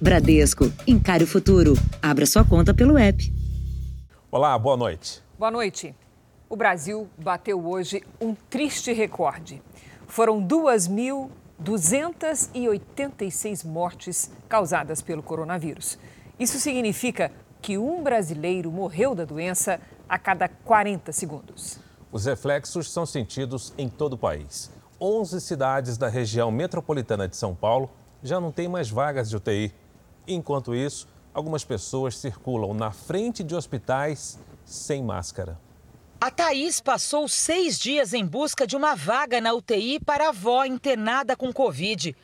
Bradesco, encare o futuro. Abra sua conta pelo app. Olá, boa noite. Boa noite. O Brasil bateu hoje um triste recorde. Foram 2.286 mortes causadas pelo coronavírus. Isso significa que um brasileiro morreu da doença a cada 40 segundos. Os reflexos são sentidos em todo o país. 11 cidades da região metropolitana de São Paulo já não têm mais vagas de UTI. Enquanto isso, algumas pessoas circulam na frente de hospitais sem máscara. A Thaís passou seis dias em busca de uma vaga na UTI para a avó internada com Covid.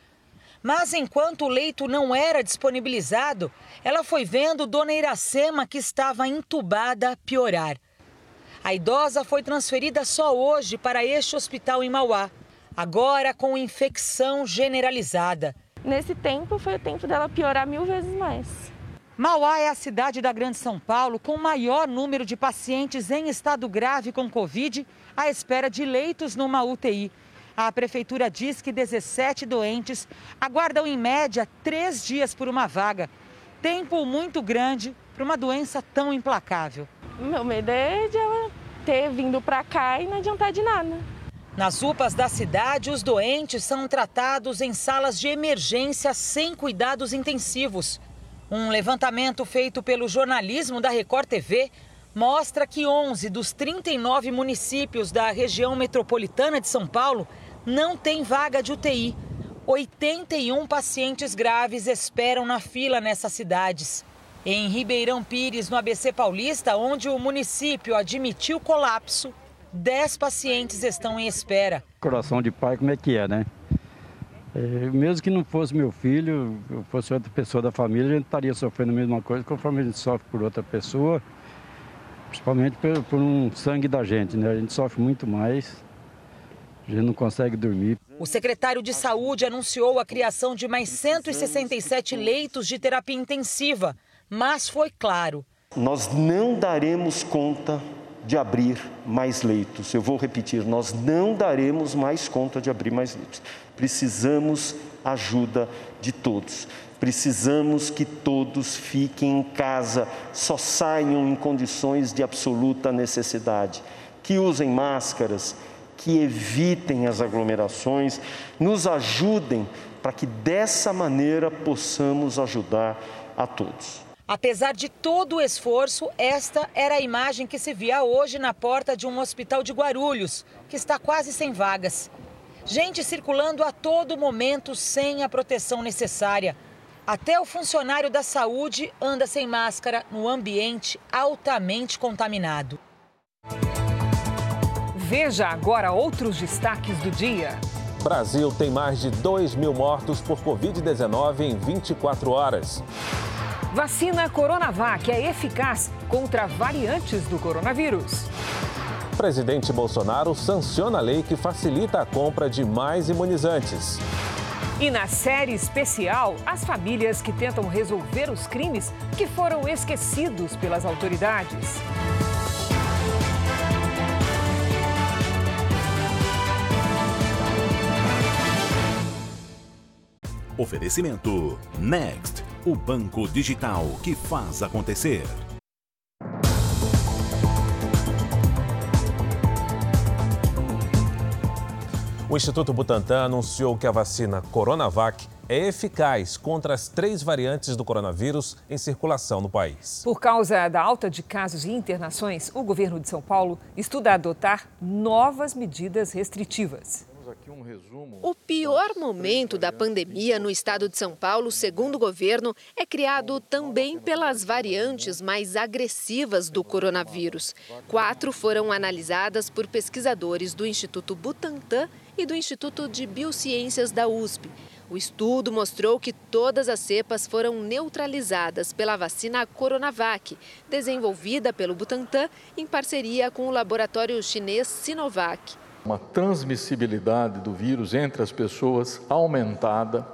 Mas enquanto o leito não era disponibilizado, ela foi vendo Dona Iracema, que estava entubada, piorar. A idosa foi transferida só hoje para este hospital em Mauá, agora com infecção generalizada. Nesse tempo foi o tempo dela piorar mil vezes mais. Mauá é a cidade da Grande São Paulo com o maior número de pacientes em estado grave com Covid à espera de leitos numa UTI. A prefeitura diz que 17 doentes aguardam em média três dias por uma vaga. Tempo muito grande para uma doença tão implacável. Meu medo é de ela ter vindo para cá e não adiantar de nada. Nas UPAs da cidade, os doentes são tratados em salas de emergência sem cuidados intensivos. Um levantamento feito pelo jornalismo da Record TV mostra que 11 dos 39 municípios da região metropolitana de São Paulo não têm vaga de UTI. 81 pacientes graves esperam na fila nessas cidades. Em Ribeirão Pires, no ABC Paulista, onde o município admitiu colapso, 10 pacientes estão em espera. Coração de pai, como é que é, né? É, mesmo que não fosse meu filho, fosse outra pessoa da família, a gente estaria sofrendo a mesma coisa conforme a gente sofre por outra pessoa, principalmente por, por um sangue da gente, né? A gente sofre muito mais, a gente não consegue dormir. O secretário de Saúde anunciou a criação de mais 167 leitos de terapia intensiva, mas foi claro. Nós não daremos conta de abrir mais leitos. Eu vou repetir, nós não daremos mais conta de abrir mais leitos. Precisamos ajuda de todos. Precisamos que todos fiquem em casa, só saiam em condições de absoluta necessidade, que usem máscaras, que evitem as aglomerações, nos ajudem para que dessa maneira possamos ajudar a todos. Apesar de todo o esforço, esta era a imagem que se via hoje na porta de um hospital de Guarulhos, que está quase sem vagas. Gente circulando a todo momento sem a proteção necessária. Até o funcionário da saúde anda sem máscara no ambiente altamente contaminado. Veja agora outros destaques do dia. Brasil tem mais de 2 mil mortos por Covid-19 em 24 horas. Vacina Coronavac é eficaz contra variantes do coronavírus. Presidente Bolsonaro sanciona a lei que facilita a compra de mais imunizantes. E na série especial, as famílias que tentam resolver os crimes que foram esquecidos pelas autoridades. Oferecimento Next o banco digital que faz acontecer. O Instituto Butantan anunciou que a vacina Coronavac é eficaz contra as três variantes do coronavírus em circulação no país. Por causa da alta de casos e internações, o governo de São Paulo estuda adotar novas medidas restritivas um resumo. O pior momento da pandemia no estado de São Paulo, segundo o governo, é criado também pelas variantes mais agressivas do coronavírus. Quatro foram analisadas por pesquisadores do Instituto Butantan e do Instituto de Biociências da USP. O estudo mostrou que todas as cepas foram neutralizadas pela vacina Coronavac, desenvolvida pelo Butantan em parceria com o laboratório chinês Sinovac uma transmissibilidade do vírus entre as pessoas aumentada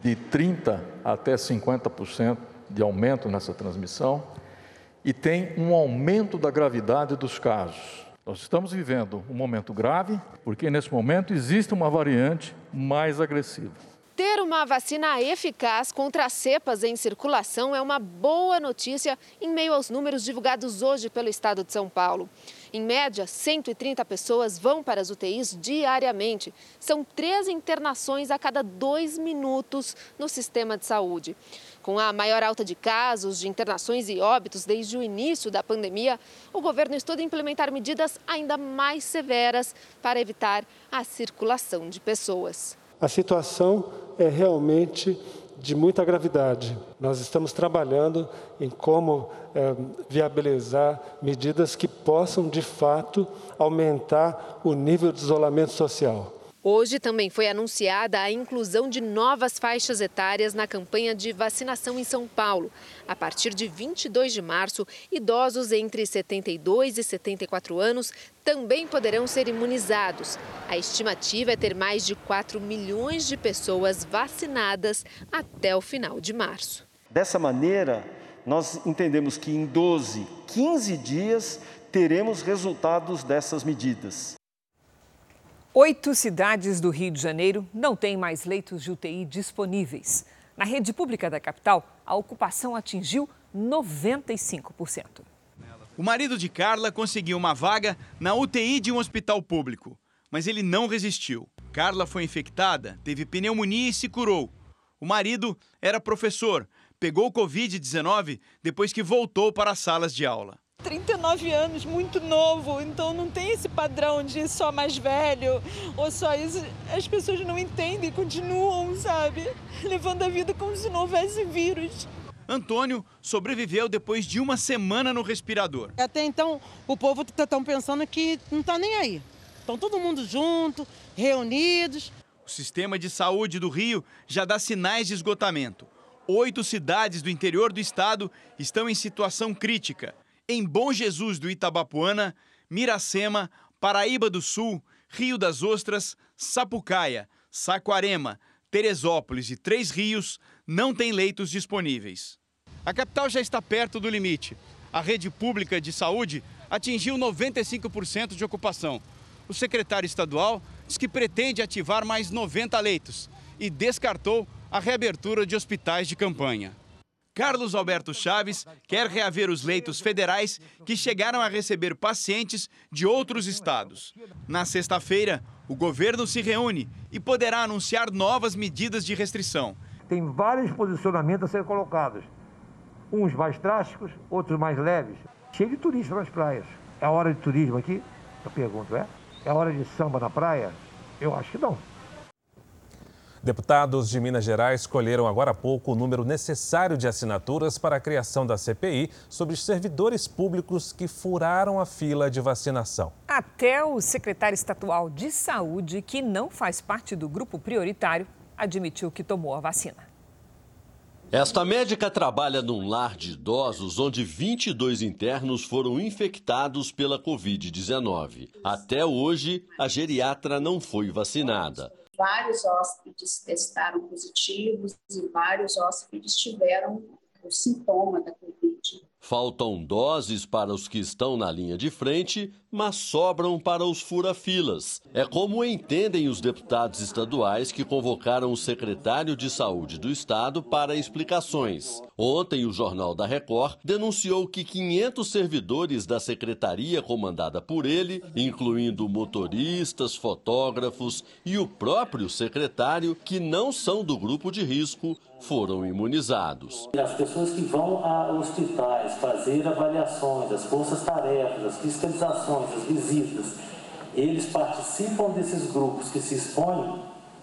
de 30 até 50% de aumento nessa transmissão e tem um aumento da gravidade dos casos. Nós estamos vivendo um momento grave, porque nesse momento existe uma variante mais agressiva. Ter uma vacina eficaz contra as cepas em circulação é uma boa notícia em meio aos números divulgados hoje pelo estado de São Paulo. Em média, 130 pessoas vão para as UTIs diariamente. São três internações a cada dois minutos no sistema de saúde. Com a maior alta de casos, de internações e óbitos desde o início da pandemia, o governo estuda implementar medidas ainda mais severas para evitar a circulação de pessoas. A situação é realmente de muita gravidade. Nós estamos trabalhando em como é, viabilizar medidas que possam, de fato, aumentar o nível de isolamento social. Hoje também foi anunciada a inclusão de novas faixas etárias na campanha de vacinação em São Paulo. A partir de 22 de março, idosos entre 72 e 74 anos também poderão ser imunizados. A estimativa é ter mais de 4 milhões de pessoas vacinadas até o final de março. Dessa maneira, nós entendemos que em 12, 15 dias teremos resultados dessas medidas. Oito cidades do Rio de Janeiro não têm mais leitos de UTI disponíveis. Na rede pública da capital, a ocupação atingiu 95%. O marido de Carla conseguiu uma vaga na UTI de um hospital público, mas ele não resistiu. Carla foi infectada, teve pneumonia e se curou. O marido era professor, pegou Covid-19 depois que voltou para as salas de aula. 39 anos, muito novo, então não tem esse padrão de só mais velho ou só isso. As pessoas não entendem, continuam, sabe, levando a vida como se não houvesse vírus. Antônio sobreviveu depois de uma semana no respirador. Até então, o povo está pensando que não está nem aí. Estão todo mundo junto, reunidos. O sistema de saúde do Rio já dá sinais de esgotamento. Oito cidades do interior do estado estão em situação crítica em Bom Jesus do Itabapuana, Miracema, Paraíba do Sul, Rio das Ostras, Sapucaia, Saquarema, Teresópolis e Três Rios não tem leitos disponíveis. A capital já está perto do limite. A rede pública de saúde atingiu 95% de ocupação. O secretário estadual diz que pretende ativar mais 90 leitos e descartou a reabertura de hospitais de campanha. Carlos Alberto Chaves quer reaver os leitos federais que chegaram a receber pacientes de outros estados. Na sexta-feira, o governo se reúne e poderá anunciar novas medidas de restrição. Tem vários posicionamentos a ser colocados. Uns mais drásticos, outros mais leves. Cheio de turistas nas praias. É hora de turismo aqui? Eu pergunto, é? É hora de samba na praia? Eu acho que não. Deputados de Minas Gerais escolheram agora há pouco o número necessário de assinaturas para a criação da CPI sobre os servidores públicos que furaram a fila de vacinação. Até o secretário estadual de saúde, que não faz parte do grupo prioritário, admitiu que tomou a vacina. Esta médica trabalha num lar de idosos onde 22 internos foram infectados pela Covid-19. Até hoje, a geriatra não foi vacinada. Vários hóspedes testaram positivos e vários hóspedes tiveram o sintoma da Covid. Faltam doses para os que estão na linha de frente, mas sobram para os fura-filas. É como entendem os deputados estaduais que convocaram o secretário de Saúde do Estado para explicações. Ontem, o Jornal da Record denunciou que 500 servidores da secretaria comandada por ele, incluindo motoristas, fotógrafos e o próprio secretário, que não são do grupo de risco, foram imunizados. As pessoas que vão a hospitais fazer avaliações, as forças-tarefas, as fiscalizações, as visitas, eles participam desses grupos que se expõem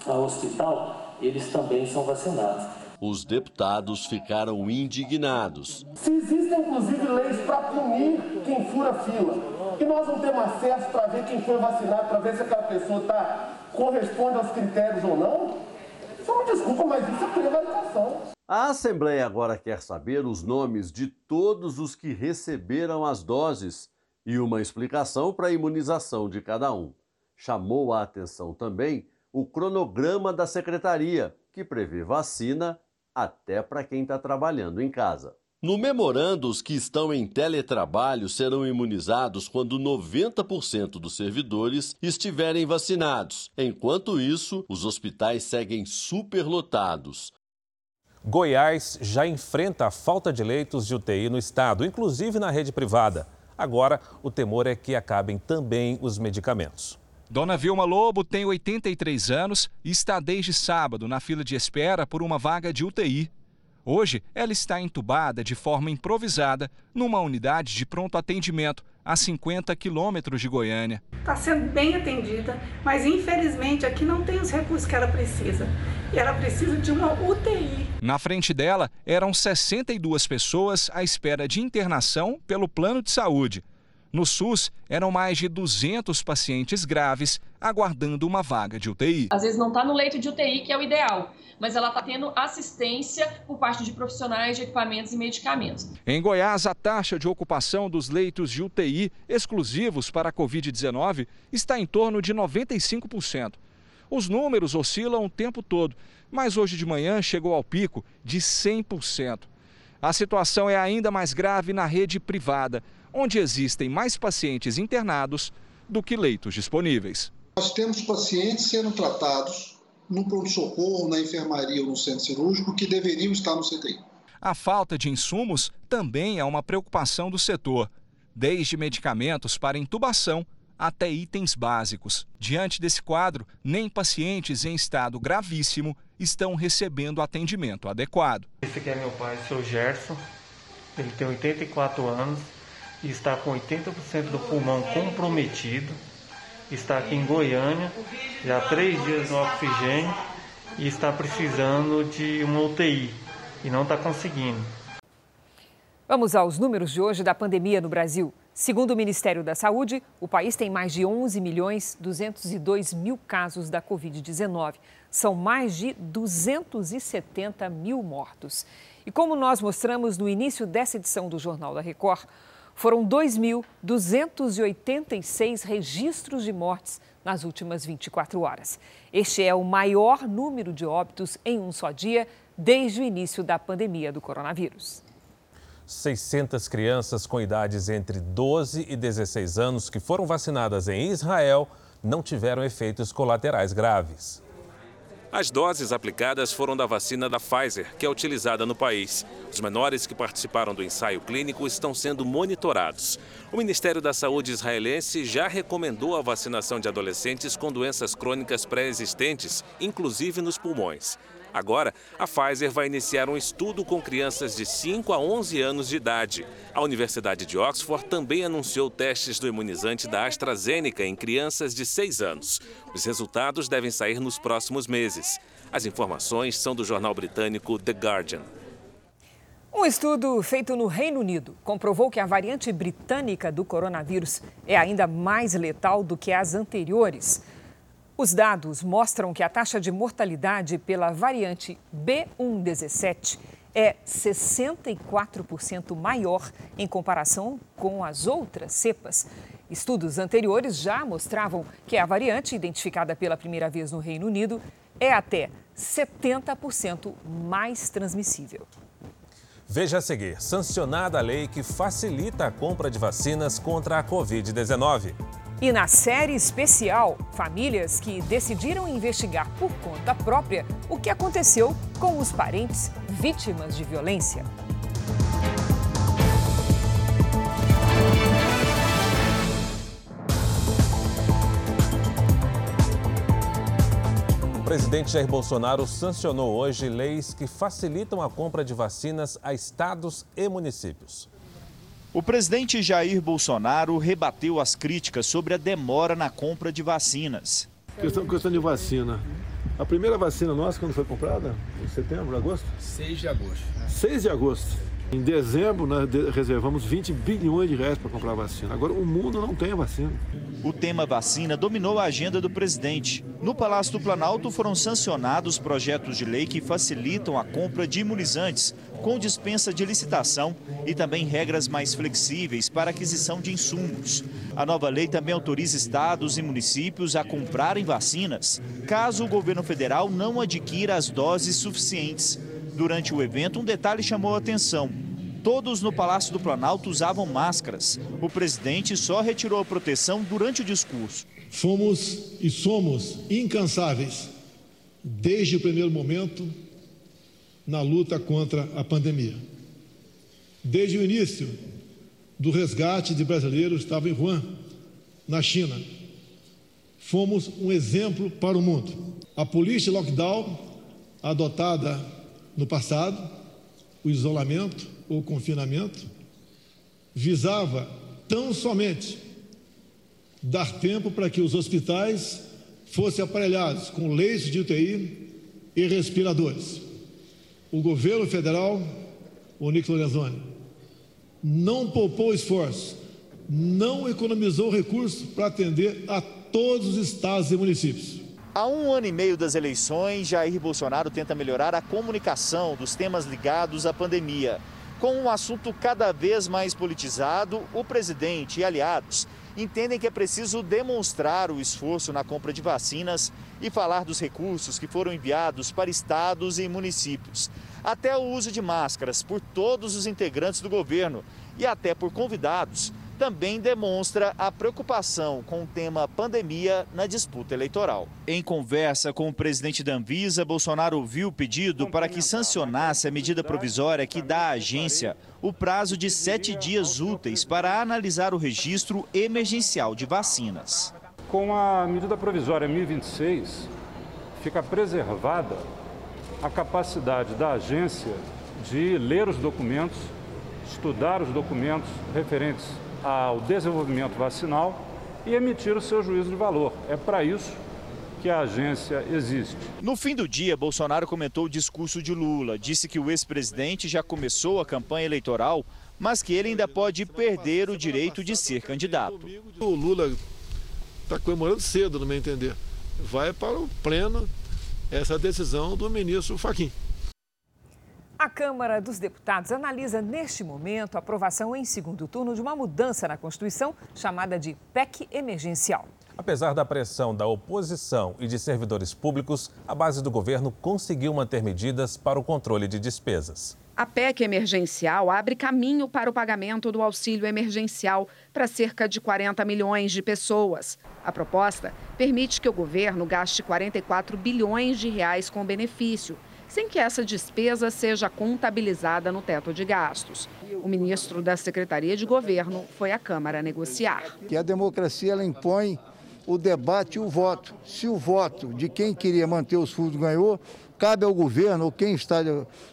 ao hospital, eles também são vacinados. Os deputados ficaram indignados. Se existem, inclusive, leis para punir quem fura fila, e nós não temos acesso para ver quem foi vacinado, para ver se aquela pessoa tá, corresponde aos critérios ou não, só me desculpa, mas isso é prevaricação. A Assembleia agora quer saber os nomes de todos os que receberam as doses e uma explicação para a imunização de cada um. Chamou a atenção também o cronograma da secretaria, que prevê vacina até para quem está trabalhando em casa. No memorando, os que estão em teletrabalho serão imunizados quando 90% dos servidores estiverem vacinados. Enquanto isso, os hospitais seguem superlotados. Goiás já enfrenta a falta de leitos de UTI no estado, inclusive na rede privada. Agora, o temor é que acabem também os medicamentos. Dona Vilma Lobo tem 83 anos e está desde sábado na fila de espera por uma vaga de UTI. Hoje, ela está entubada de forma improvisada numa unidade de pronto atendimento a 50 quilômetros de Goiânia. Está sendo bem atendida, mas infelizmente aqui não tem os recursos que ela precisa. E ela precisa de uma UTI. Na frente dela eram 62 pessoas à espera de internação pelo plano de saúde. No SUS, eram mais de 200 pacientes graves aguardando uma vaga de UTI. Às vezes não está no leito de UTI, que é o ideal, mas ela está tendo assistência por parte de profissionais de equipamentos e medicamentos. Em Goiás, a taxa de ocupação dos leitos de UTI exclusivos para a Covid-19 está em torno de 95%. Os números oscilam o tempo todo, mas hoje de manhã chegou ao pico de 100%. A situação é ainda mais grave na rede privada onde existem mais pacientes internados do que leitos disponíveis. Nós temos pacientes sendo tratados no pronto-socorro, na enfermaria ou no centro cirúrgico que deveriam estar no CTI. A falta de insumos também é uma preocupação do setor, desde medicamentos para intubação até itens básicos. Diante desse quadro, nem pacientes em estado gravíssimo estão recebendo atendimento adequado. Esse aqui é meu pai, o seu Gerson. Ele tem 84 anos está com 80% do pulmão comprometido. Está aqui em Goiânia, já há três dias no oxigênio e está precisando de uma UTI e não está conseguindo. Vamos aos números de hoje da pandemia no Brasil. Segundo o Ministério da Saúde, o país tem mais de 11 milhões 202 mil casos da Covid-19. São mais de 270 mil mortos. E como nós mostramos no início dessa edição do Jornal da Record, foram 2.286 registros de mortes nas últimas 24 horas. Este é o maior número de óbitos em um só dia desde o início da pandemia do coronavírus. 600 crianças com idades entre 12 e 16 anos que foram vacinadas em Israel não tiveram efeitos colaterais graves. As doses aplicadas foram da vacina da Pfizer, que é utilizada no país. Os menores que participaram do ensaio clínico estão sendo monitorados. O Ministério da Saúde israelense já recomendou a vacinação de adolescentes com doenças crônicas pré-existentes, inclusive nos pulmões. Agora, a Pfizer vai iniciar um estudo com crianças de 5 a 11 anos de idade. A Universidade de Oxford também anunciou testes do imunizante da AstraZeneca em crianças de 6 anos. Os resultados devem sair nos próximos meses. As informações são do jornal britânico The Guardian. Um estudo feito no Reino Unido comprovou que a variante britânica do coronavírus é ainda mais letal do que as anteriores. Os dados mostram que a taxa de mortalidade pela variante B117 é 64% maior em comparação com as outras cepas. Estudos anteriores já mostravam que a variante identificada pela primeira vez no Reino Unido é até 70% mais transmissível. Veja a seguir: sancionada a lei que facilita a compra de vacinas contra a Covid-19. E na série especial, famílias que decidiram investigar por conta própria o que aconteceu com os parentes vítimas de violência. O presidente Jair Bolsonaro sancionou hoje leis que facilitam a compra de vacinas a estados e municípios. O presidente Jair Bolsonaro rebateu as críticas sobre a demora na compra de vacinas. Questão, questão de vacina. A primeira vacina nossa, quando foi comprada? Em setembro, agosto? 6 de agosto. 6 de agosto. Em dezembro, nós reservamos 20 bilhões de reais para comprar vacina. Agora, o mundo não tem vacina. O tema vacina dominou a agenda do presidente. No Palácio do Planalto foram sancionados projetos de lei que facilitam a compra de imunizantes, com dispensa de licitação e também regras mais flexíveis para aquisição de insumos. A nova lei também autoriza estados e municípios a comprarem vacinas, caso o governo federal não adquira as doses suficientes. Durante o evento, um detalhe chamou a atenção. Todos no Palácio do Planalto usavam máscaras. O presidente só retirou a proteção durante o discurso. Fomos e somos incansáveis, desde o primeiro momento, na luta contra a pandemia. Desde o início do resgate de brasileiros que estavam em Wuhan, na China, fomos um exemplo para o mundo. A política lockdown adotada no passado, o isolamento ou confinamento, visava tão somente dar tempo para que os hospitais fossem aparelhados com leitos de UTI e respiradores. O governo federal, o Nico Lorenzoni, não poupou esforço, não economizou recursos para atender a todos os estados e municípios. Há um ano e meio das eleições, Jair Bolsonaro tenta melhorar a comunicação dos temas ligados à pandemia. Com um assunto cada vez mais politizado, o presidente e aliados entendem que é preciso demonstrar o esforço na compra de vacinas e falar dos recursos que foram enviados para estados e municípios. Até o uso de máscaras por todos os integrantes do governo e até por convidados também demonstra a preocupação com o tema pandemia na disputa eleitoral. Em conversa com o presidente da Anvisa, Bolsonaro ouviu o pedido para que sancionasse a medida provisória que dá à agência o prazo de sete dias úteis para analisar o registro emergencial de vacinas. Com a medida provisória 1026, fica preservada a capacidade da agência de ler os documentos, estudar os documentos referentes ao desenvolvimento vacinal e emitir o seu juízo de valor. É para isso que a agência existe. No fim do dia, Bolsonaro comentou o discurso de Lula. Disse que o ex-presidente já começou a campanha eleitoral, mas que ele ainda pode perder o direito de ser candidato. O Lula está comemorando cedo, no meu entender. Vai para o pleno essa decisão do ministro Faquim. A Câmara dos Deputados analisa neste momento a aprovação em segundo turno de uma mudança na Constituição chamada de PEC emergencial. Apesar da pressão da oposição e de servidores públicos, a base do governo conseguiu manter medidas para o controle de despesas. A PEC emergencial abre caminho para o pagamento do auxílio emergencial para cerca de 40 milhões de pessoas. A proposta permite que o governo gaste 44 bilhões de reais com benefício sem que essa despesa seja contabilizada no teto de gastos. O ministro da Secretaria de Governo foi à Câmara negociar. Que a democracia ela impõe o debate e o voto. Se o voto de quem queria manter os fundos ganhou, cabe ao governo ou quem está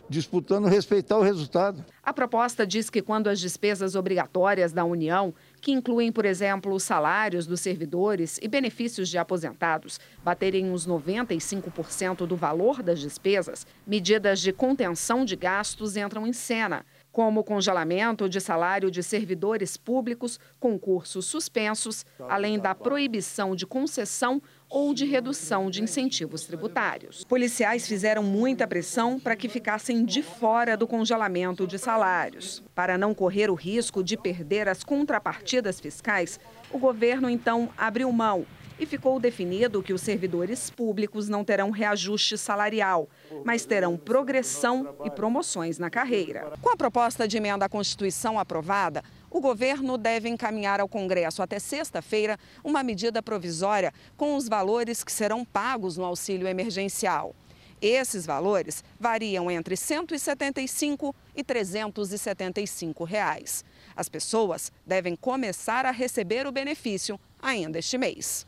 disputando respeitar o resultado. A proposta diz que quando as despesas obrigatórias da União que incluem, por exemplo, os salários dos servidores e benefícios de aposentados, baterem uns 95% do valor das despesas, medidas de contenção de gastos entram em cena, como o congelamento de salário de servidores públicos, concursos suspensos, além da proibição de concessão ou de redução de incentivos tributários. Policiais fizeram muita pressão para que ficassem de fora do congelamento de salários. Para não correr o risco de perder as contrapartidas fiscais, o governo então abriu mão e ficou definido que os servidores públicos não terão reajuste salarial, mas terão progressão e promoções na carreira. Com a proposta de emenda à Constituição aprovada, o governo deve encaminhar ao Congresso até sexta-feira uma medida provisória com os valores que serão pagos no auxílio emergencial. Esses valores variam entre R$ 175 e 375 reais. As pessoas devem começar a receber o benefício ainda este mês.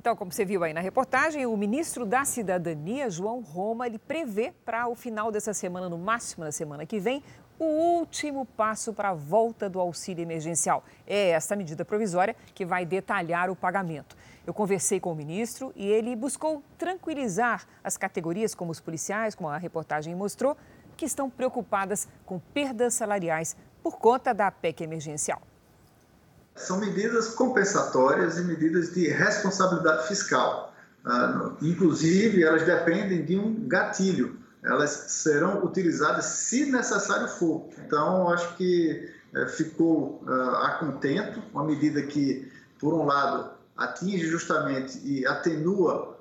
Então, como você viu aí na reportagem, o ministro da Cidadania, João Roma, ele prevê para o final dessa semana, no máximo na semana que vem, o último passo para a volta do auxílio emergencial. É esta medida provisória que vai detalhar o pagamento. Eu conversei com o ministro e ele buscou tranquilizar as categorias, como os policiais, como a reportagem mostrou, que estão preocupadas com perdas salariais por conta da PEC emergencial. São medidas compensatórias e medidas de responsabilidade fiscal. Uh, inclusive, elas dependem de um gatilho. Elas serão utilizadas se necessário for. Então, acho que uh, ficou uh, a contento, uma medida que, por um lado, atinge justamente e atenua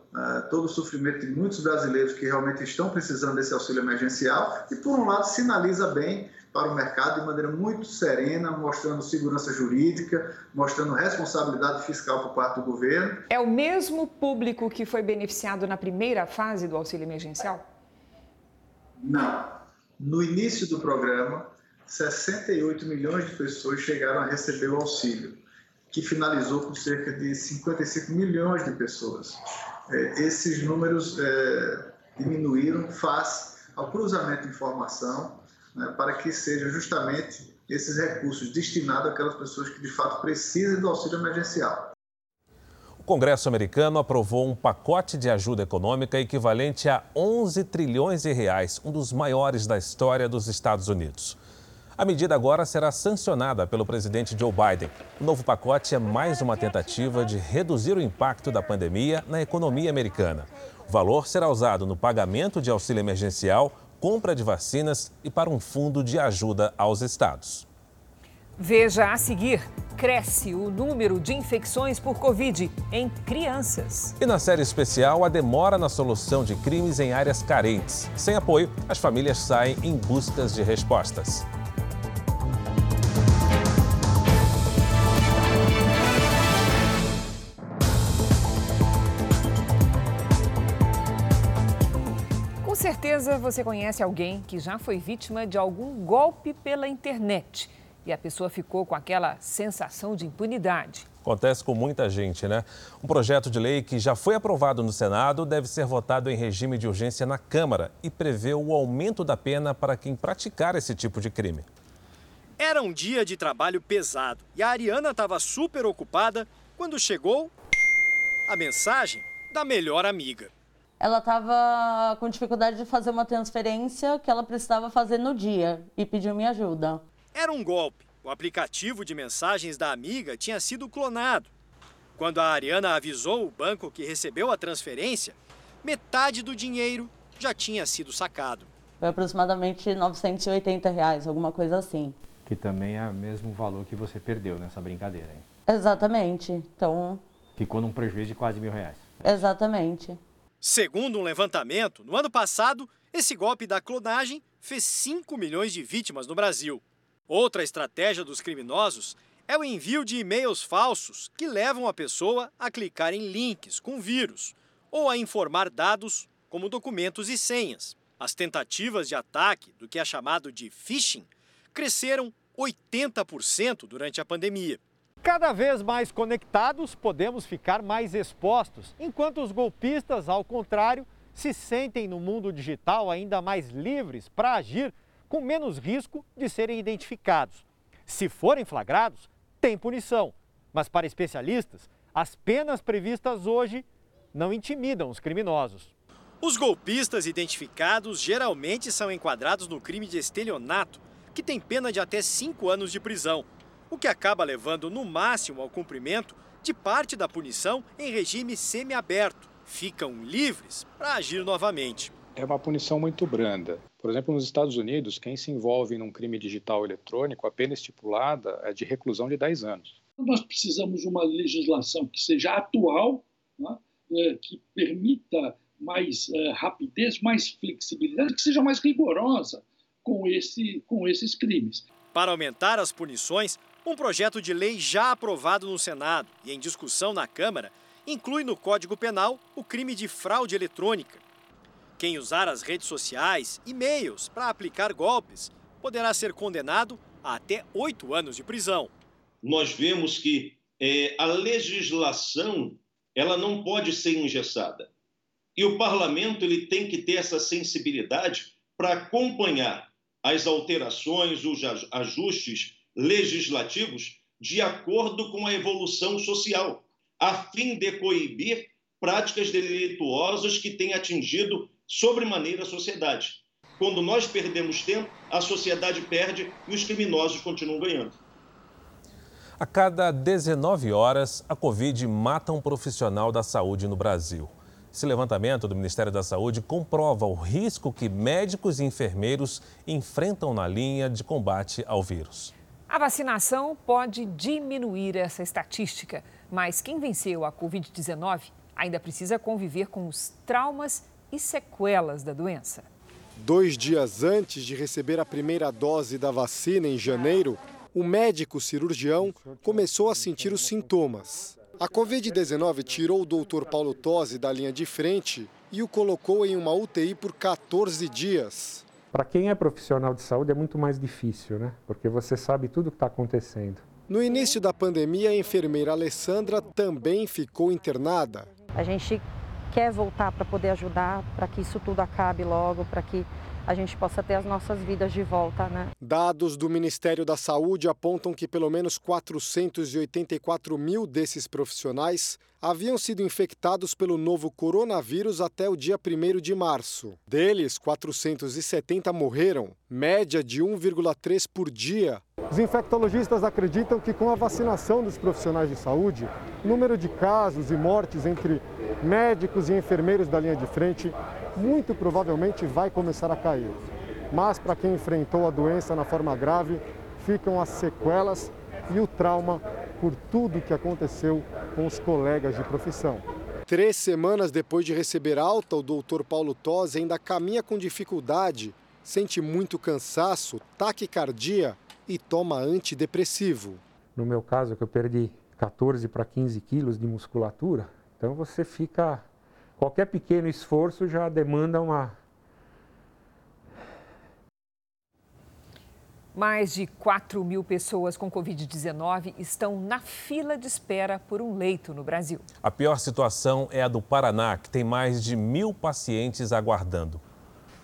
todo o sofrimento de muitos brasileiros que realmente estão precisando desse auxílio emergencial e, por um lado, sinaliza bem para o mercado de maneira muito serena, mostrando segurança jurídica, mostrando responsabilidade fiscal por parte do governo. É o mesmo público que foi beneficiado na primeira fase do auxílio emergencial? Não. No início do programa, 68 milhões de pessoas chegaram a receber o auxílio, que finalizou com cerca de 55 milhões de pessoas. É, esses números é, diminuíram face ao cruzamento de informação né, para que sejam justamente esses recursos destinados àquelas pessoas que de fato precisam do auxílio emergencial. O Congresso americano aprovou um pacote de ajuda econômica equivalente a 11 trilhões de reais, um dos maiores da história dos Estados Unidos. A medida agora será sancionada pelo presidente Joe Biden. O novo pacote é mais uma tentativa de reduzir o impacto da pandemia na economia americana. O valor será usado no pagamento de auxílio emergencial, compra de vacinas e para um fundo de ajuda aos estados. Veja a seguir: cresce o número de infecções por Covid em crianças. E na série especial, a demora na solução de crimes em áreas carentes. Sem apoio, as famílias saem em buscas de respostas. Certeza você conhece alguém que já foi vítima de algum golpe pela internet e a pessoa ficou com aquela sensação de impunidade. Acontece com muita gente, né? Um projeto de lei que já foi aprovado no Senado deve ser votado em regime de urgência na Câmara e prevê o aumento da pena para quem praticar esse tipo de crime. Era um dia de trabalho pesado e a Ariana estava super ocupada quando chegou a mensagem da melhor amiga ela estava com dificuldade de fazer uma transferência que ela precisava fazer no dia e pediu minha ajuda. Era um golpe. O aplicativo de mensagens da amiga tinha sido clonado. Quando a Ariana avisou o banco que recebeu a transferência, metade do dinheiro já tinha sido sacado. Foi aproximadamente 980 reais, alguma coisa assim. Que também é o mesmo valor que você perdeu nessa brincadeira, hein? Exatamente. Então. Ficou num prejuízo de quase mil reais. Exatamente. Segundo um levantamento, no ano passado, esse golpe da clonagem fez 5 milhões de vítimas no Brasil. Outra estratégia dos criminosos é o envio de e-mails falsos que levam a pessoa a clicar em links com vírus ou a informar dados como documentos e senhas. As tentativas de ataque do que é chamado de phishing cresceram 80% durante a pandemia. Cada vez mais conectados, podemos ficar mais expostos, enquanto os golpistas, ao contrário, se sentem no mundo digital ainda mais livres para agir com menos risco de serem identificados. Se forem flagrados, tem punição, mas para especialistas, as penas previstas hoje não intimidam os criminosos. Os golpistas identificados geralmente são enquadrados no crime de estelionato, que tem pena de até cinco anos de prisão o que acaba levando no máximo ao cumprimento de parte da punição em regime semiaberto. Ficam livres para agir novamente. É uma punição muito branda. Por exemplo, nos Estados Unidos, quem se envolve num crime digital eletrônico, a pena estipulada é de reclusão de 10 anos. Nós precisamos de uma legislação que seja atual, né? é, que permita mais é, rapidez, mais flexibilidade, que seja mais rigorosa com, esse, com esses crimes. Para aumentar as punições, um projeto de lei já aprovado no Senado e em discussão na Câmara inclui no Código Penal o crime de fraude eletrônica. Quem usar as redes sociais, e-mails para aplicar golpes poderá ser condenado a até oito anos de prisão. Nós vemos que é, a legislação ela não pode ser engessada. E o parlamento ele tem que ter essa sensibilidade para acompanhar as alterações, os ajustes legislativos de acordo com a evolução social, a fim de coibir práticas delituosas que têm atingido sobremaneira a sociedade. Quando nós perdemos tempo, a sociedade perde e os criminosos continuam ganhando. A cada 19 horas, a Covid mata um profissional da saúde no Brasil. Esse levantamento do Ministério da Saúde comprova o risco que médicos e enfermeiros enfrentam na linha de combate ao vírus. A vacinação pode diminuir essa estatística, mas quem venceu a Covid-19 ainda precisa conviver com os traumas e sequelas da doença. Dois dias antes de receber a primeira dose da vacina em janeiro, o médico cirurgião começou a sentir os sintomas. A Covid-19 tirou o Dr. Paulo Tosi da linha de frente e o colocou em uma UTI por 14 dias. Para quem é profissional de saúde é muito mais difícil, né? Porque você sabe tudo o que está acontecendo. No início da pandemia, a enfermeira Alessandra também ficou internada. A gente quer voltar para poder ajudar, para que isso tudo acabe logo, para que a gente possa ter as nossas vidas de volta, né? Dados do Ministério da Saúde apontam que pelo menos 484 mil desses profissionais haviam sido infectados pelo novo coronavírus até o dia 1 de março. Deles, 470 morreram, média de 1,3 por dia. Os infectologistas acreditam que com a vacinação dos profissionais de saúde, o número de casos e mortes entre médicos e enfermeiros da linha de frente muito provavelmente vai começar a cair. Mas para quem enfrentou a doença na forma grave, ficam as sequelas e o trauma por tudo que aconteceu com os colegas de profissão. Três semanas depois de receber alta, o doutor Paulo Tosi ainda caminha com dificuldade, sente muito cansaço, taquicardia e toma antidepressivo. No meu caso, que eu perdi 14 para 15 quilos de musculatura, então você fica qualquer pequeno esforço já demanda uma. Mais de 4 mil pessoas com Covid-19 estão na fila de espera por um leito no Brasil. A pior situação é a do Paraná, que tem mais de mil pacientes aguardando.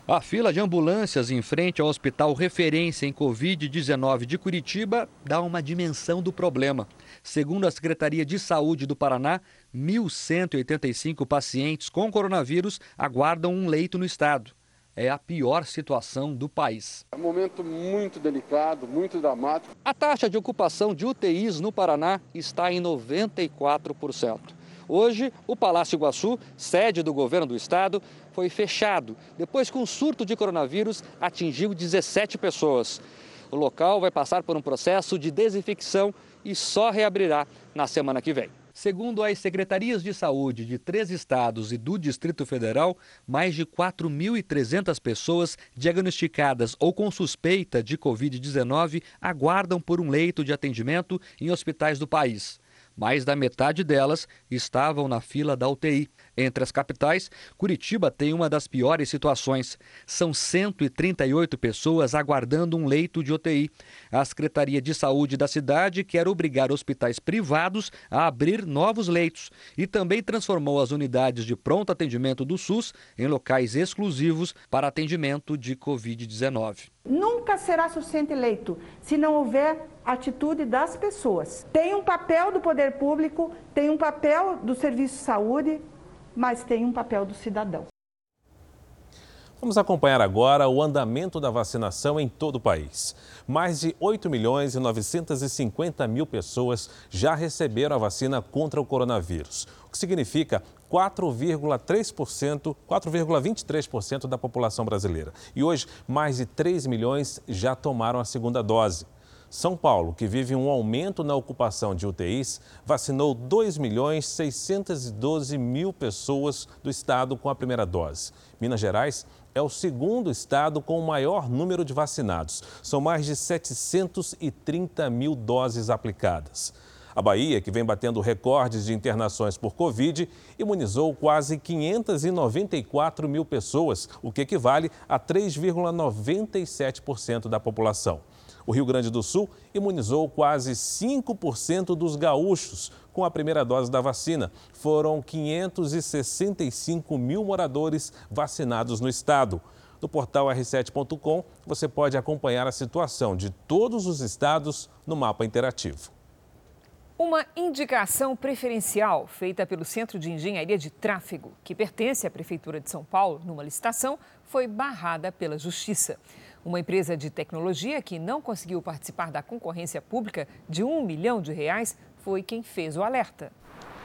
A fila de ambulâncias em frente ao Hospital Referência em Covid-19 de Curitiba dá uma dimensão do problema. Segundo a Secretaria de Saúde do Paraná, 1.185 pacientes com coronavírus aguardam um leito no estado. É a pior situação do país. É um momento muito delicado, muito dramático. A taxa de ocupação de UTIs no Paraná está em 94%. Hoje, o Palácio Iguaçu, sede do governo do estado, foi fechado depois que um surto de coronavírus atingiu 17 pessoas. O local vai passar por um processo de desinfecção e só reabrirá na semana que vem. Segundo as secretarias de saúde de três estados e do Distrito Federal, mais de 4.300 pessoas diagnosticadas ou com suspeita de Covid-19 aguardam por um leito de atendimento em hospitais do país. Mais da metade delas estavam na fila da UTI. Entre as capitais, Curitiba tem uma das piores situações. São 138 pessoas aguardando um leito de UTI. A Secretaria de Saúde da cidade quer obrigar hospitais privados a abrir novos leitos e também transformou as unidades de pronto atendimento do SUS em locais exclusivos para atendimento de Covid-19. Nunca será suficiente leito se não houver atitude das pessoas. Tem um papel do poder público, tem um papel do serviço de saúde, mas tem um papel do cidadão. Vamos acompanhar agora o andamento da vacinação em todo o país. Mais de 8 milhões e 950 mil pessoas já receberam a vacina contra o coronavírus, o que significa 4,3%, 4,23% da população brasileira. E hoje, mais de 3 milhões já tomaram a segunda dose. São Paulo, que vive um aumento na ocupação de UTIs, vacinou 2 milhões 612 mil pessoas do estado com a primeira dose. Minas Gerais é o segundo estado com o maior número de vacinados. São mais de 730 mil doses aplicadas. A Bahia, que vem batendo recordes de internações por Covid, imunizou quase 594 mil pessoas, o que equivale a 3,97% da população. O Rio Grande do Sul imunizou quase 5% dos gaúchos com a primeira dose da vacina. Foram 565 mil moradores vacinados no estado. No portal r7.com você pode acompanhar a situação de todos os estados no mapa interativo. Uma indicação preferencial feita pelo Centro de Engenharia de Tráfego, que pertence à Prefeitura de São Paulo, numa licitação, foi barrada pela Justiça. Uma empresa de tecnologia que não conseguiu participar da concorrência pública de um milhão de reais foi quem fez o alerta.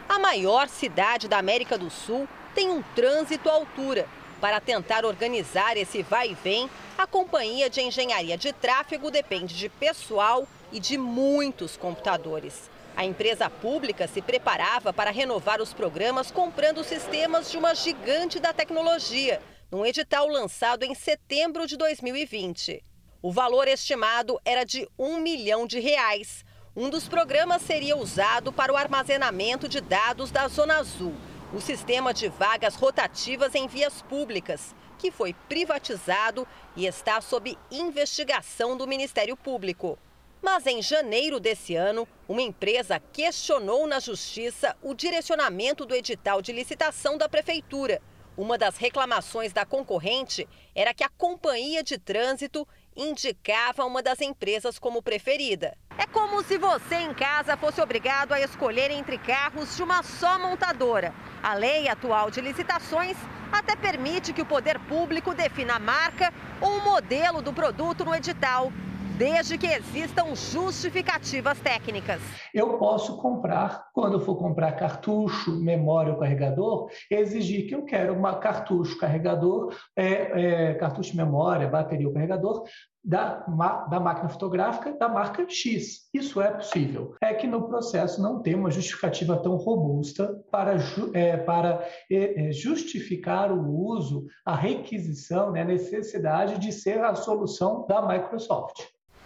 A maior cidade da América do Sul tem um trânsito à altura. Para tentar organizar esse vai e vem, a companhia de engenharia de tráfego depende de pessoal e de muitos computadores. A empresa pública se preparava para renovar os programas comprando sistemas de uma gigante da tecnologia, num edital lançado em setembro de 2020. O valor estimado era de um milhão de reais. Um dos programas seria usado para o armazenamento de dados da Zona Azul, o sistema de vagas rotativas em vias públicas, que foi privatizado e está sob investigação do Ministério Público. Mas em janeiro desse ano, uma empresa questionou na justiça o direcionamento do edital de licitação da prefeitura. Uma das reclamações da concorrente era que a companhia de trânsito indicava uma das empresas como preferida. É como se você em casa fosse obrigado a escolher entre carros de uma só montadora. A lei atual de licitações até permite que o poder público defina a marca ou o modelo do produto no edital, desde que existam justificativas técnicas. Eu posso comprar, quando for comprar cartucho, memória ou carregador, exigir que eu quero uma cartucho, carregador, é, é, cartucho, memória, bateria ou carregador da, da máquina fotográfica da marca X. Isso é possível. É que no processo não tem uma justificativa tão robusta para, é, para é, é, justificar o uso, a requisição, né, a necessidade de ser a solução da Microsoft.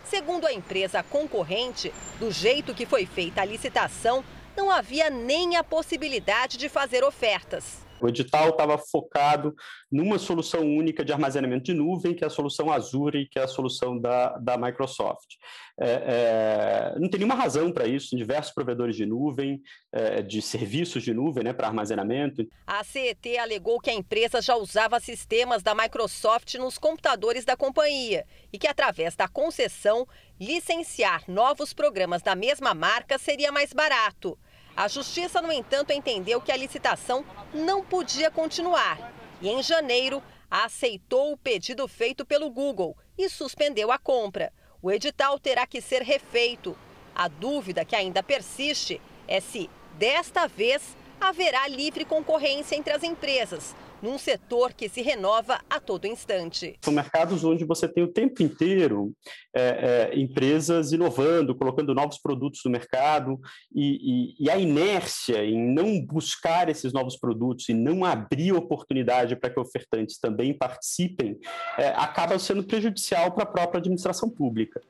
Segundo a empresa concorrente, do jeito que foi feita a licitação, não havia nem a possibilidade de fazer ofertas. O edital estava focado numa solução única de armazenamento de nuvem, que é a solução Azure, que é a solução da, da Microsoft. É, é, não tem nenhuma razão para isso, diversos provedores de nuvem, é, de serviços de nuvem né, para armazenamento. A CET alegou que a empresa já usava sistemas da Microsoft nos computadores da companhia e que, através da concessão, licenciar novos programas da mesma marca seria mais barato. A Justiça, no entanto, entendeu que a licitação não podia continuar e, em janeiro, aceitou o pedido feito pelo Google e suspendeu a compra. O edital terá que ser refeito. A dúvida que ainda persiste é se, desta vez, haverá livre concorrência entre as empresas, num setor que se renova a todo instante. São mercados onde você tem o tempo inteiro é, é, empresas inovando, colocando novos produtos no mercado, e, e, e, a inércia em não buscar esses novos produtos e não abrir oportunidade para que ofertantes também participem, é, acaba sendo prejudicial para a própria administração pública.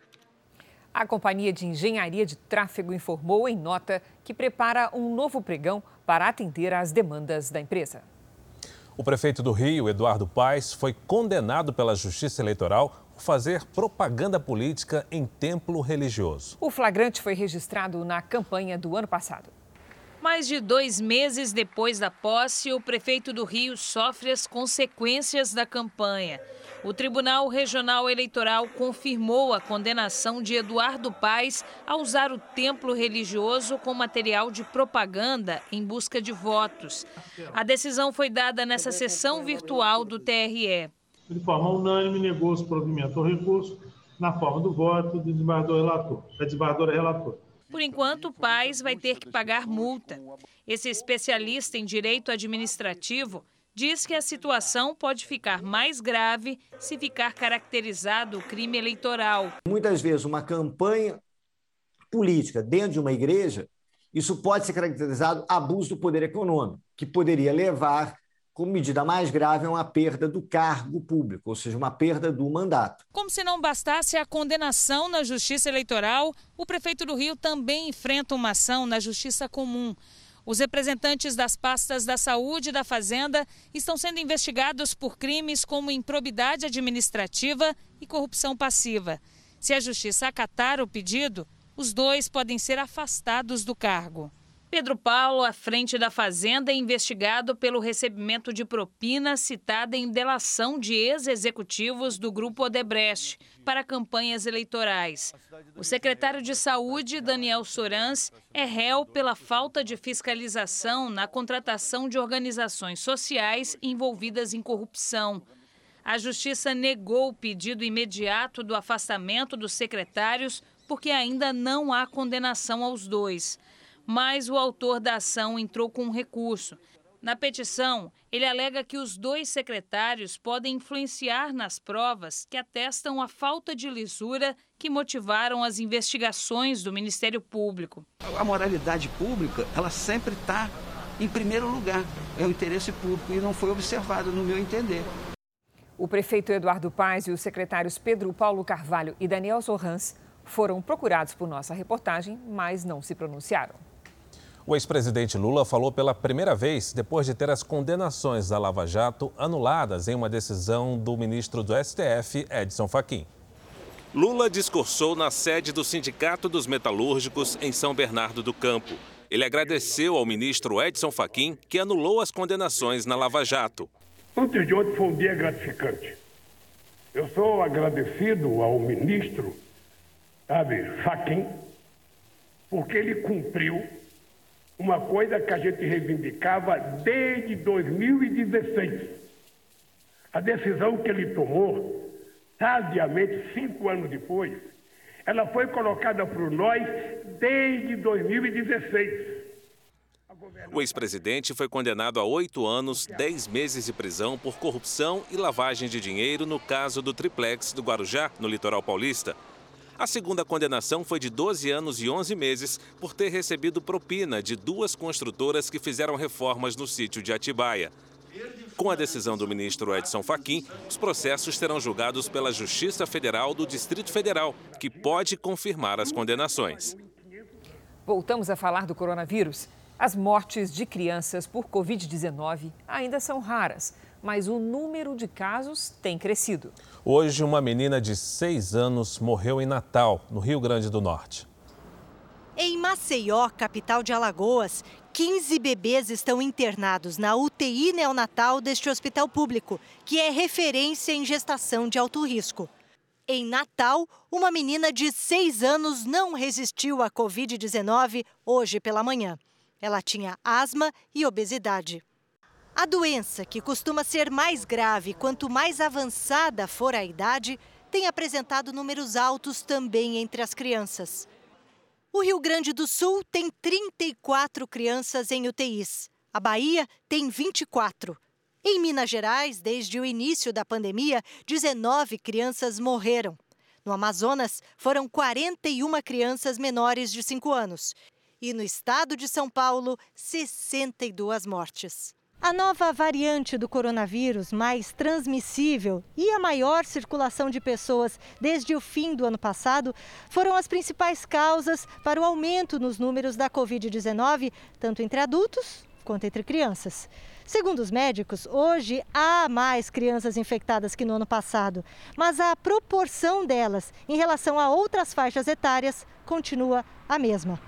A Companhia de Engenharia de Tráfego informou em nota que prepara um novo pregão para atender às demandas da empresa. O prefeito do Rio, Eduardo Paes, foi condenado pela Justiça Eleitoral por fazer propaganda política em templo religioso. O flagrante foi registrado na campanha do ano passado. Mais de dois meses depois da posse, o prefeito do Rio sofre as consequências da campanha. O Tribunal Regional Eleitoral confirmou a condenação de Eduardo Paes a usar o templo religioso com material de propaganda em busca de votos. A decisão foi dada nessa sessão virtual do TRE. De forma unânime, negou o provimento ao recurso na forma do voto do desembargador relator, da desembargadora relatora. Por enquanto, o Paes vai ter que pagar multa. Esse especialista em direito administrativo diz que a situação pode ficar mais grave se ficar caracterizado o crime eleitoral. Muitas vezes, uma campanha política dentro de uma igreja, isso pode ser caracterizado abuso do poder econômico, que poderia levar, como medida mais grave, a uma perda do cargo público, ou seja, uma perda do mandato. Como se não bastasse a condenação na Justiça Eleitoral, o prefeito do Rio também enfrenta uma ação na Justiça Comum. Os representantes das pastas da Saúde e da Fazenda estão sendo investigados por crimes como improbidade administrativa e corrupção passiva. Se a Justiça acatar o pedido, os dois podem ser afastados do cargo. Pedro Paulo, à frente da Fazenda, é investigado pelo recebimento de propina citada em delação de ex-executivos do Grupo Odebrecht para campanhas eleitorais. O secretário de Saúde, Daniel Sorans, é réu pela falta de fiscalização na contratação de organizações sociais envolvidas em corrupção. A Justiça negou o pedido imediato do afastamento dos secretários porque ainda não há condenação aos dois mas o autor da ação entrou com um recurso. Na petição, ele alega que os dois secretários podem influenciar nas provas que atestam a falta de lisura que motivaram as investigações do Ministério Público. A moralidade pública, ela sempre está em primeiro lugar. É o interesse público e não foi observado, no meu entender. O prefeito Eduardo Paes e os secretários Pedro Paulo Carvalho e Daniel Sorrans foram procurados por nossa reportagem, mas não se pronunciaram. O ex-presidente Lula falou pela primeira vez depois de ter as condenações da Lava Jato anuladas em uma decisão do ministro do STF, Edson Fachin. Lula discursou na sede do Sindicato dos Metalúrgicos em São Bernardo do Campo. Ele agradeceu ao ministro Edson Fachin, que anulou as condenações na Lava Jato. Antes de ontem foi um dia gratificante. Eu sou agradecido ao ministro, sabe, Fachin, porque ele cumpriu uma coisa que a gente reivindicava desde 2016. A decisão que ele tomou, tardiamente, cinco anos depois, ela foi colocada por nós desde 2016. O ex-presidente foi condenado a oito anos, dez meses de prisão por corrupção e lavagem de dinheiro no caso do triplex do Guarujá, no litoral paulista. A segunda condenação foi de 12 anos e 11 meses por ter recebido propina de duas construtoras que fizeram reformas no sítio de Atibaia. Com a decisão do ministro Edson Fachin, os processos serão julgados pela Justiça Federal do Distrito Federal, que pode confirmar as condenações. Voltamos a falar do coronavírus. As mortes de crianças por Covid-19 ainda são raras, mas o número de casos tem crescido. Hoje, uma menina de seis anos morreu em Natal, no Rio Grande do Norte. Em Maceió, capital de Alagoas, 15 bebês estão internados na UTI neonatal deste hospital público, que é referência em gestação de alto risco. Em Natal, uma menina de seis anos não resistiu à Covid-19 hoje pela manhã. Ela tinha asma e obesidade. A doença, que costuma ser mais grave quanto mais avançada for a idade, tem apresentado números altos também entre as crianças. O Rio Grande do Sul tem 34 crianças em UTIs. A Bahia tem 24. Em Minas Gerais, desde o início da pandemia, 19 crianças morreram. No Amazonas, foram 41 crianças menores de 5 anos. E no estado de São Paulo, 62 mortes. A nova variante do coronavírus, mais transmissível e a maior circulação de pessoas desde o fim do ano passado, foram as principais causas para o aumento nos números da Covid-19, tanto entre adultos quanto entre crianças. Segundo os médicos, hoje há mais crianças infectadas que no ano passado, mas a proporção delas em relação a outras faixas etárias continua a mesma.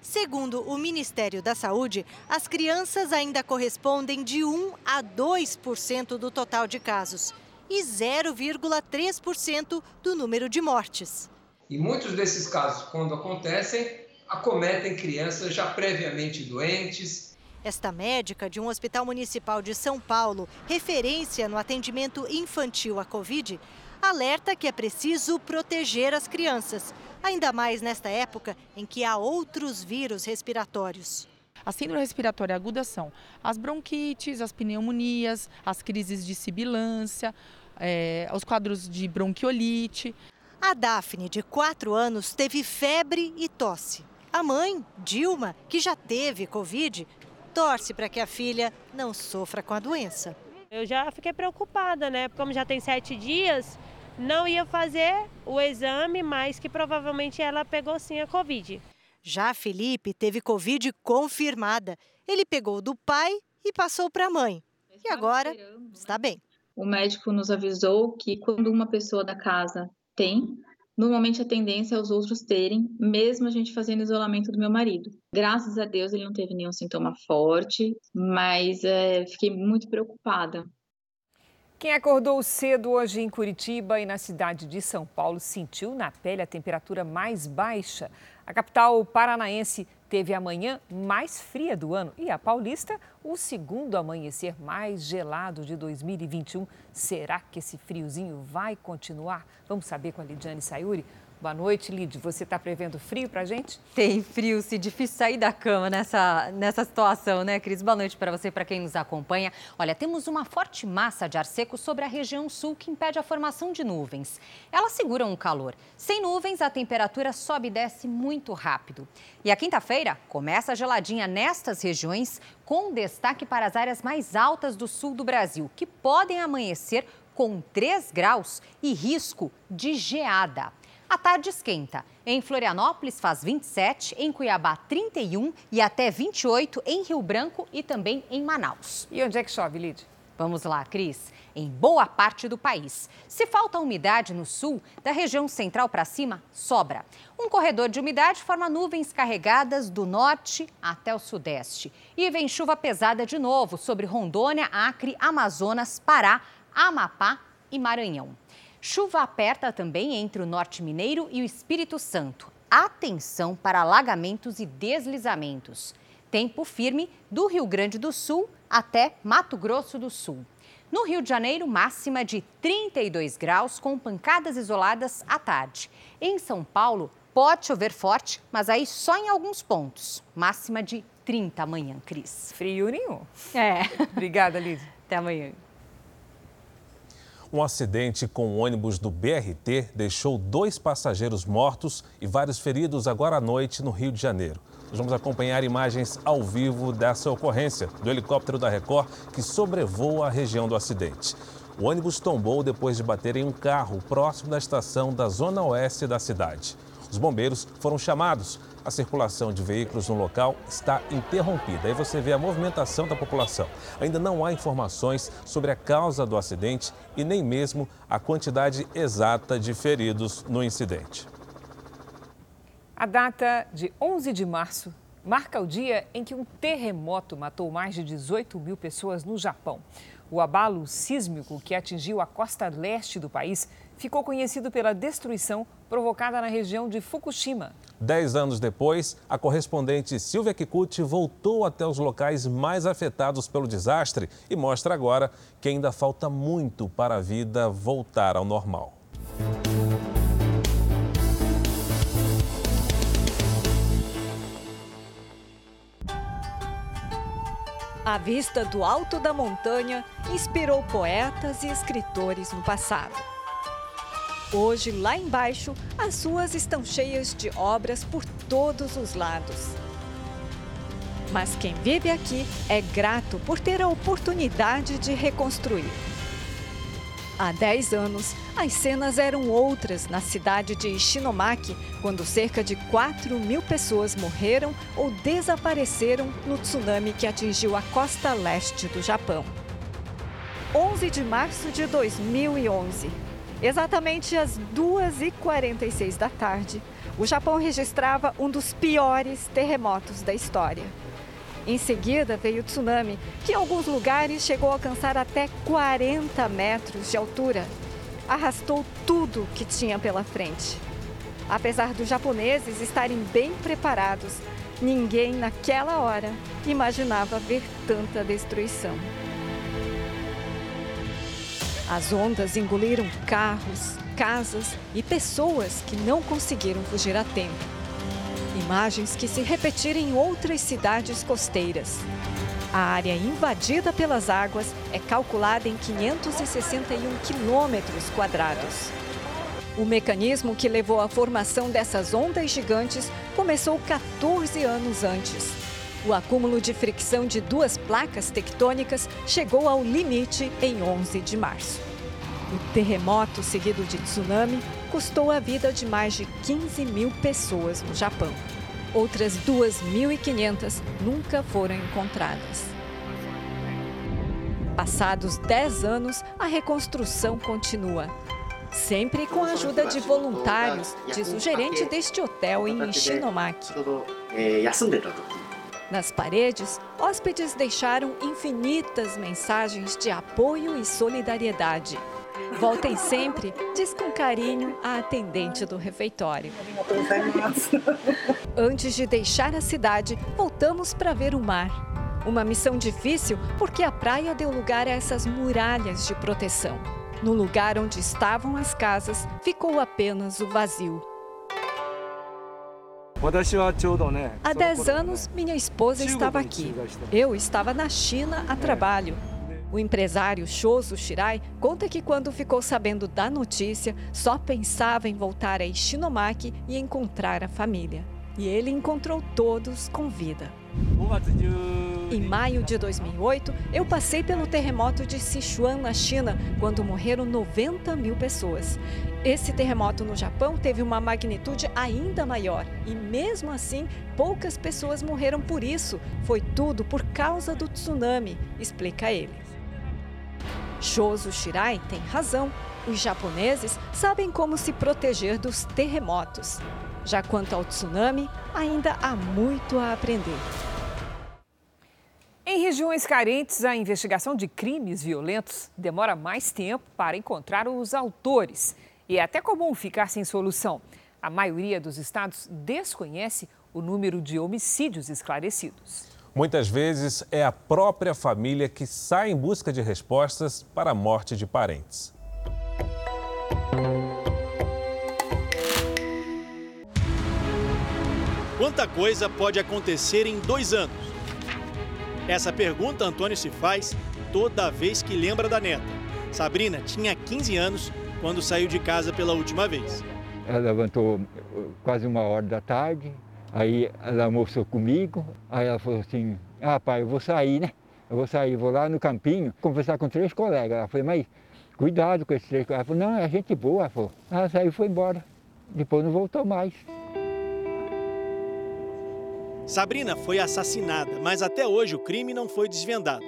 Segundo o Ministério da Saúde, as crianças ainda correspondem de 1 a 2% do total de casos e 0,3% do número de mortes. E muitos desses casos, quando acontecem, acometem crianças já previamente doentes. Esta médica de um hospital municipal de São Paulo, referência no atendimento infantil à Covid, alerta que é preciso proteger as crianças, ainda mais nesta época em que há outros vírus respiratórios. A síndrome respiratória aguda são as bronquites, as pneumonias, as crises de sibilância, é, os quadros de bronquiolite. A Daphne, de 4 anos, teve febre e tosse. A mãe, Dilma, que já teve Covid, torce para que a filha não sofra com a doença. Eu já fiquei preocupada, né? Como já tem sete dias, não ia fazer o exame, mas que provavelmente ela pegou sim a Covid. Já Felipe teve Covid confirmada. Ele pegou do pai e passou para a mãe. E agora está bem. O médico nos avisou que quando uma pessoa da casa tem, normalmente a tendência é os outros terem, mesmo a gente fazendo isolamento do meu marido. Graças a Deus ele não teve nenhum sintoma forte, mas é, fiquei muito preocupada. Quem acordou cedo hoje em Curitiba e na cidade de São Paulo sentiu na pele a temperatura mais baixa. A capital paranaense teve a manhã mais fria do ano e a paulista o segundo amanhecer mais gelado de 2021. Será que esse friozinho vai continuar? Vamos saber com a Lidiane Sayuri. Boa noite, Lid. Você está prevendo frio para gente? Tem frio, se difícil sair da cama nessa, nessa situação, né, Cris? Boa noite para você, para quem nos acompanha. Olha, temos uma forte massa de ar seco sobre a região sul que impede a formação de nuvens. Elas seguram o calor. Sem nuvens, a temperatura sobe e desce muito rápido. E a quinta-feira começa geladinha nestas regiões, com destaque para as áreas mais altas do sul do Brasil, que podem amanhecer com 3 graus e risco de geada. A tarde esquenta. Em Florianópolis faz 27, em Cuiabá 31 e até 28 em Rio Branco e também em Manaus. E onde é que chove, Lid? Vamos lá, Cris. Em boa parte do país. Se falta umidade no sul, da região central para cima, sobra. Um corredor de umidade forma nuvens carregadas do norte até o sudeste. E vem chuva pesada de novo sobre Rondônia, Acre, Amazonas, Pará, Amapá e Maranhão. Chuva aperta também entre o norte mineiro e o Espírito Santo. Atenção para alagamentos e deslizamentos. Tempo firme do Rio Grande do Sul até Mato Grosso do Sul. No Rio de Janeiro, máxima de 32 graus com pancadas isoladas à tarde. Em São Paulo, pode chover forte, mas aí só em alguns pontos. Máxima de 30 amanhã, Cris. Frio nenhum. É. Obrigada, Liz. Até amanhã. Um acidente com o ônibus do BRT deixou dois passageiros mortos e vários feridos agora à noite no Rio de Janeiro. Nós vamos acompanhar imagens ao vivo dessa ocorrência do helicóptero da Record que sobrevoa a região do acidente. O ônibus tombou depois de bater em um carro próximo da estação da zona oeste da cidade. Os bombeiros foram chamados. A circulação de veículos no local está interrompida. Aí você vê a movimentação da população. Ainda não há informações sobre a causa do acidente e nem mesmo a quantidade exata de feridos no incidente. A data de 11 de março marca o dia em que um terremoto matou mais de 18 mil pessoas no Japão. O abalo sísmico que atingiu a costa leste do país ficou conhecido pela destruição provocada na região de Fukushima. Dez anos depois, a correspondente Silvia Kikuchi voltou até os locais mais afetados pelo desastre e mostra agora que ainda falta muito para a vida voltar ao normal. A vista do alto da montanha inspirou poetas e escritores no passado. Hoje, lá embaixo, as ruas estão cheias de obras por todos os lados. Mas quem vive aqui é grato por ter a oportunidade de reconstruir. Há 10 anos, as cenas eram outras na cidade de Ishinomaki, quando cerca de 4 mil pessoas morreram ou desapareceram no tsunami que atingiu a costa leste do Japão. 11 de março de 2011. Exatamente às 2h46 da tarde, o Japão registrava um dos piores terremotos da história. Em seguida veio o tsunami, que em alguns lugares chegou a alcançar até 40 metros de altura. Arrastou tudo que tinha pela frente. Apesar dos japoneses estarem bem preparados, ninguém naquela hora imaginava ver tanta destruição. As ondas engoliram carros, casas e pessoas que não conseguiram fugir a tempo. Imagens que se repetiram em outras cidades costeiras. A área invadida pelas águas é calculada em 561 quilômetros quadrados. O mecanismo que levou à formação dessas ondas gigantes começou 14 anos antes. O acúmulo de fricção de duas placas tectônicas chegou ao limite em 11 de março. O terremoto, seguido de tsunami, custou a vida de mais de 15 mil pessoas no Japão. Outras 2.500 nunca foram encontradas. Passados 10 anos, a reconstrução continua. Sempre com a ajuda de voluntários, diz o gerente deste hotel em Ishinomaki. Nas paredes, hóspedes deixaram infinitas mensagens de apoio e solidariedade. Voltem sempre, diz com carinho a atendente do refeitório. Antes de deixar a cidade, voltamos para ver o mar. Uma missão difícil porque a praia deu lugar a essas muralhas de proteção. No lugar onde estavam as casas, ficou apenas o vazio. Há 10 anos, minha esposa estava aqui. Eu estava na China a trabalho. O empresário Shoso Shirai conta que quando ficou sabendo da notícia, só pensava em voltar a Ishinomaki e encontrar a família. E ele encontrou todos com vida. Em maio de 2008, eu passei pelo terremoto de Sichuan, na China, quando morreram 90 mil pessoas. Esse terremoto no Japão teve uma magnitude ainda maior e, mesmo assim, poucas pessoas morreram por isso. Foi tudo por causa do tsunami, explica ele. Shozo Shirai tem razão. Os japoneses sabem como se proteger dos terremotos. Já quanto ao tsunami, ainda há muito a aprender. Em regiões carentes, a investigação de crimes violentos demora mais tempo para encontrar os autores. E é até comum ficar sem solução. A maioria dos estados desconhece o número de homicídios esclarecidos. Muitas vezes é a própria família que sai em busca de respostas para a morte de parentes. Quanta coisa pode acontecer em dois anos? Essa pergunta Antônio se faz toda vez que lembra da neta. Sabrina tinha 15 anos quando saiu de casa pela última vez. Ela levantou quase uma hora da tarde, aí ela almoçou comigo, aí ela falou assim, ah pai, eu vou sair, né? Eu vou sair, vou lá no campinho conversar com três colegas. Ela falou, mas cuidado com esses três colegas. Ela falou, não, é gente boa. Ela falou, ela saiu e foi embora. Depois não voltou mais. Sabrina foi assassinada, mas até hoje o crime não foi desvendado.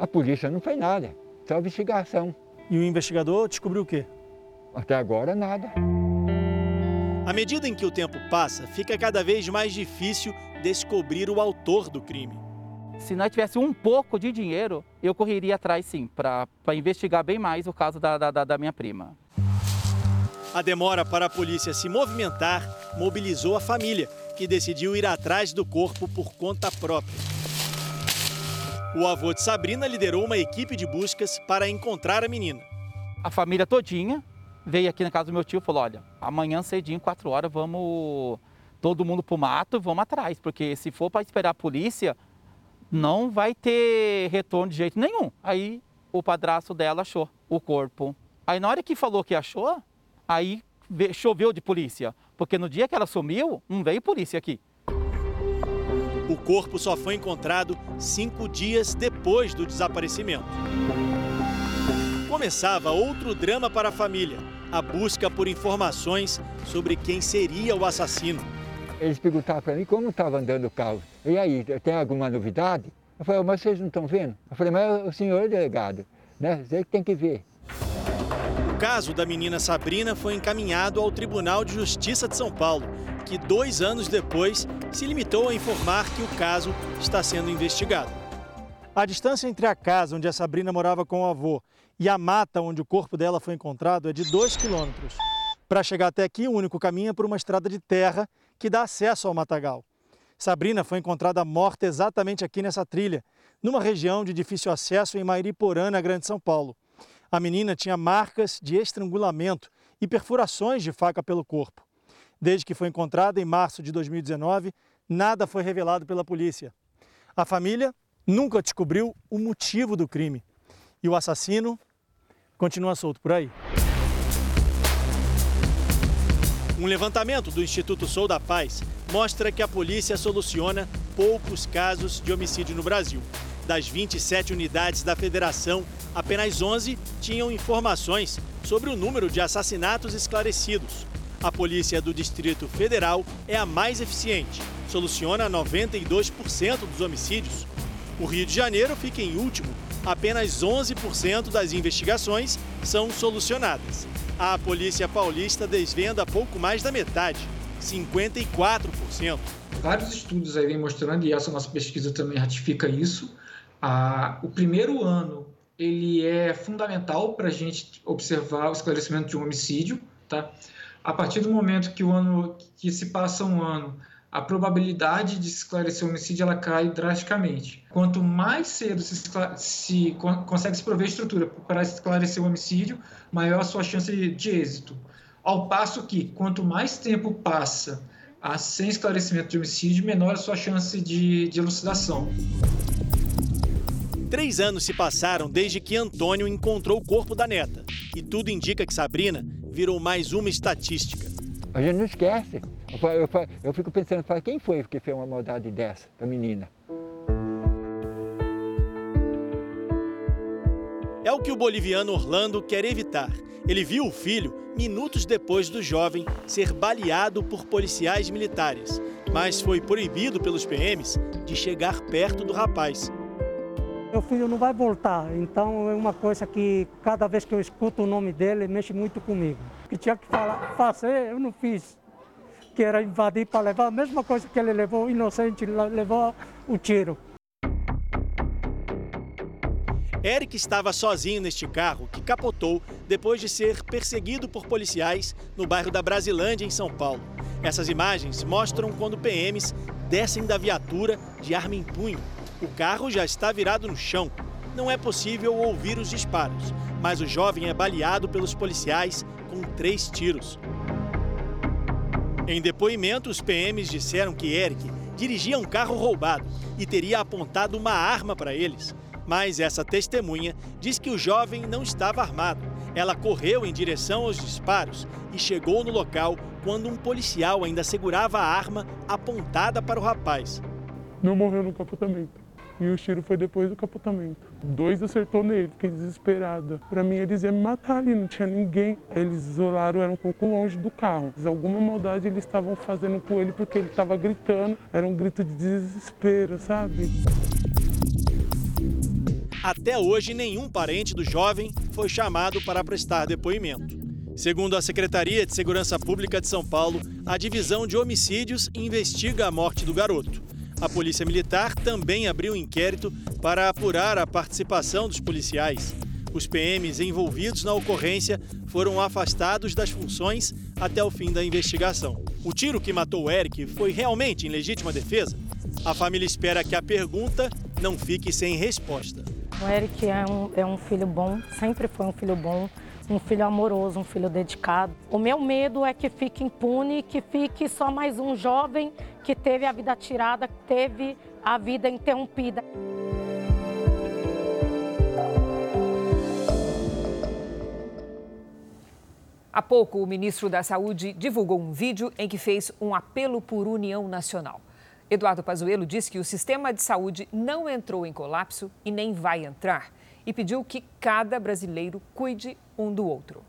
A polícia não fez nada, só investigação. E o investigador descobriu o quê? Até agora nada. À medida em que o tempo passa, fica cada vez mais difícil descobrir o autor do crime. Se nós tivéssemos um pouco de dinheiro, eu correria atrás sim, para investigar bem mais o caso da, da, da minha prima. A demora para a polícia se movimentar mobilizou a família, que decidiu ir atrás do corpo por conta própria. O avô de Sabrina liderou uma equipe de buscas para encontrar a menina. A família todinha veio aqui na casa do meu tio e falou: olha, amanhã cedinho, quatro horas, vamos todo mundo pro mato, vamos atrás, porque se for para esperar a polícia, não vai ter retorno de jeito nenhum. Aí o padrasto dela achou o corpo. Aí na hora que falou que achou, aí choveu de polícia, porque no dia que ela sumiu, não veio polícia aqui. O corpo só foi encontrado cinco dias depois do desaparecimento. Começava outro drama para a família: a busca por informações sobre quem seria o assassino. Eles perguntavam para mim como estava andando o carro. E aí, tem alguma novidade? Eu falei, mas vocês não estão vendo? Eu falei, mas o senhor é delegado, né? Você que tem que ver. O caso da menina Sabrina foi encaminhado ao Tribunal de Justiça de São Paulo, que dois anos depois se limitou a informar que o caso está sendo investigado. A distância entre a casa onde a Sabrina morava com o avô e a mata onde o corpo dela foi encontrado é de 2 quilômetros. Para chegar até aqui, o único caminho é por uma estrada de terra que dá acesso ao matagal. Sabrina foi encontrada morta exatamente aqui nessa trilha, numa região de difícil acesso em Mairiporã, na Grande São Paulo. A menina tinha marcas de estrangulamento e perfurações de faca pelo corpo. Desde que foi encontrada em março de 2019, nada foi revelado pela polícia. A família nunca descobriu o motivo do crime e o assassino continua solto por aí. Um levantamento do Instituto Sou da Paz mostra que a polícia soluciona poucos casos de homicídio no Brasil. Das 27 unidades da federação, apenas 11 tinham informações sobre o número de assassinatos esclarecidos. A Polícia do Distrito Federal é a mais eficiente, soluciona 92% dos homicídios. O Rio de Janeiro fica em último, apenas 11% das investigações são solucionadas. A Polícia Paulista desvenda pouco mais da metade, 54%. Vários estudos aí vêm mostrando, e essa nossa pesquisa também ratifica isso, ah, o primeiro ano ele é fundamental para a gente observar o esclarecimento de um homicídio, tá? A partir do momento que o ano que se passa um ano, a probabilidade de esclarecer o homicídio ela cai drasticamente. Quanto mais cedo se, se consegue se prover estrutura para esclarecer o homicídio, maior a sua chance de êxito. Ao passo que quanto mais tempo passa a sem esclarecimento de homicídio, menor a sua chance de, de elucidação. Três anos se passaram desde que Antônio encontrou o corpo da neta. E tudo indica que Sabrina virou mais uma estatística. A gente não esquece. Eu, eu, eu fico pensando, falo, quem foi que fez uma maldade dessa para a menina? É o que o boliviano Orlando quer evitar. Ele viu o filho minutos depois do jovem ser baleado por policiais militares, mas foi proibido pelos PMs de chegar perto do rapaz. Meu filho não vai voltar, então é uma coisa que cada vez que eu escuto o nome dele mexe muito comigo. O que tinha que falar, fazer, eu não fiz. Que era invadir para levar a mesma coisa que ele levou, inocente, levou o tiro. Eric estava sozinho neste carro que capotou depois de ser perseguido por policiais no bairro da Brasilândia, em São Paulo. Essas imagens mostram quando PMs descem da viatura de arma em punho o carro já está virado no chão. Não é possível ouvir os disparos, mas o jovem é baleado pelos policiais com três tiros. Em depoimento, os PMs disseram que Eric dirigia um carro roubado e teria apontado uma arma para eles. Mas essa testemunha diz que o jovem não estava armado. Ela correu em direção aos disparos e chegou no local quando um policial ainda segurava a arma apontada para o rapaz. Não morreu no capotamento. E o tiro foi depois do capotamento. Dois acertou nele, fiquei desesperada. Para mim, eles iam me matar ali, não tinha ninguém. Eles isolaram, era um pouco longe do carro. Alguma maldade eles estavam fazendo com ele porque ele estava gritando. Era um grito de desespero, sabe? Até hoje, nenhum parente do jovem foi chamado para prestar depoimento. Segundo a Secretaria de Segurança Pública de São Paulo, a divisão de homicídios investiga a morte do garoto. A Polícia Militar também abriu inquérito para apurar a participação dos policiais. Os PMs envolvidos na ocorrência foram afastados das funções até o fim da investigação. O tiro que matou o Eric foi realmente em legítima defesa? A família espera que a pergunta não fique sem resposta. O Eric é um, é um filho bom, sempre foi um filho bom, um filho amoroso, um filho dedicado. O meu medo é que fique impune, que fique só mais um jovem que teve a vida tirada, teve a vida interrompida. Há pouco, o ministro da Saúde divulgou um vídeo em que fez um apelo por união nacional. Eduardo Pazuello disse que o sistema de saúde não entrou em colapso e nem vai entrar e pediu que cada brasileiro cuide um do outro.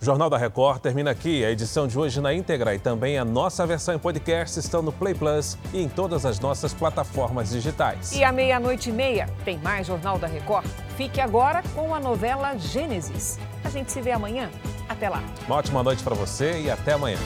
O Jornal da Record termina aqui. A edição de hoje na íntegra e também a nossa versão em podcast estão no Play Plus e em todas as nossas plataformas digitais. E à meia-noite e meia tem mais Jornal da Record. Fique agora com a novela Gênesis. A gente se vê amanhã. Até lá. Uma ótima noite para você e até amanhã.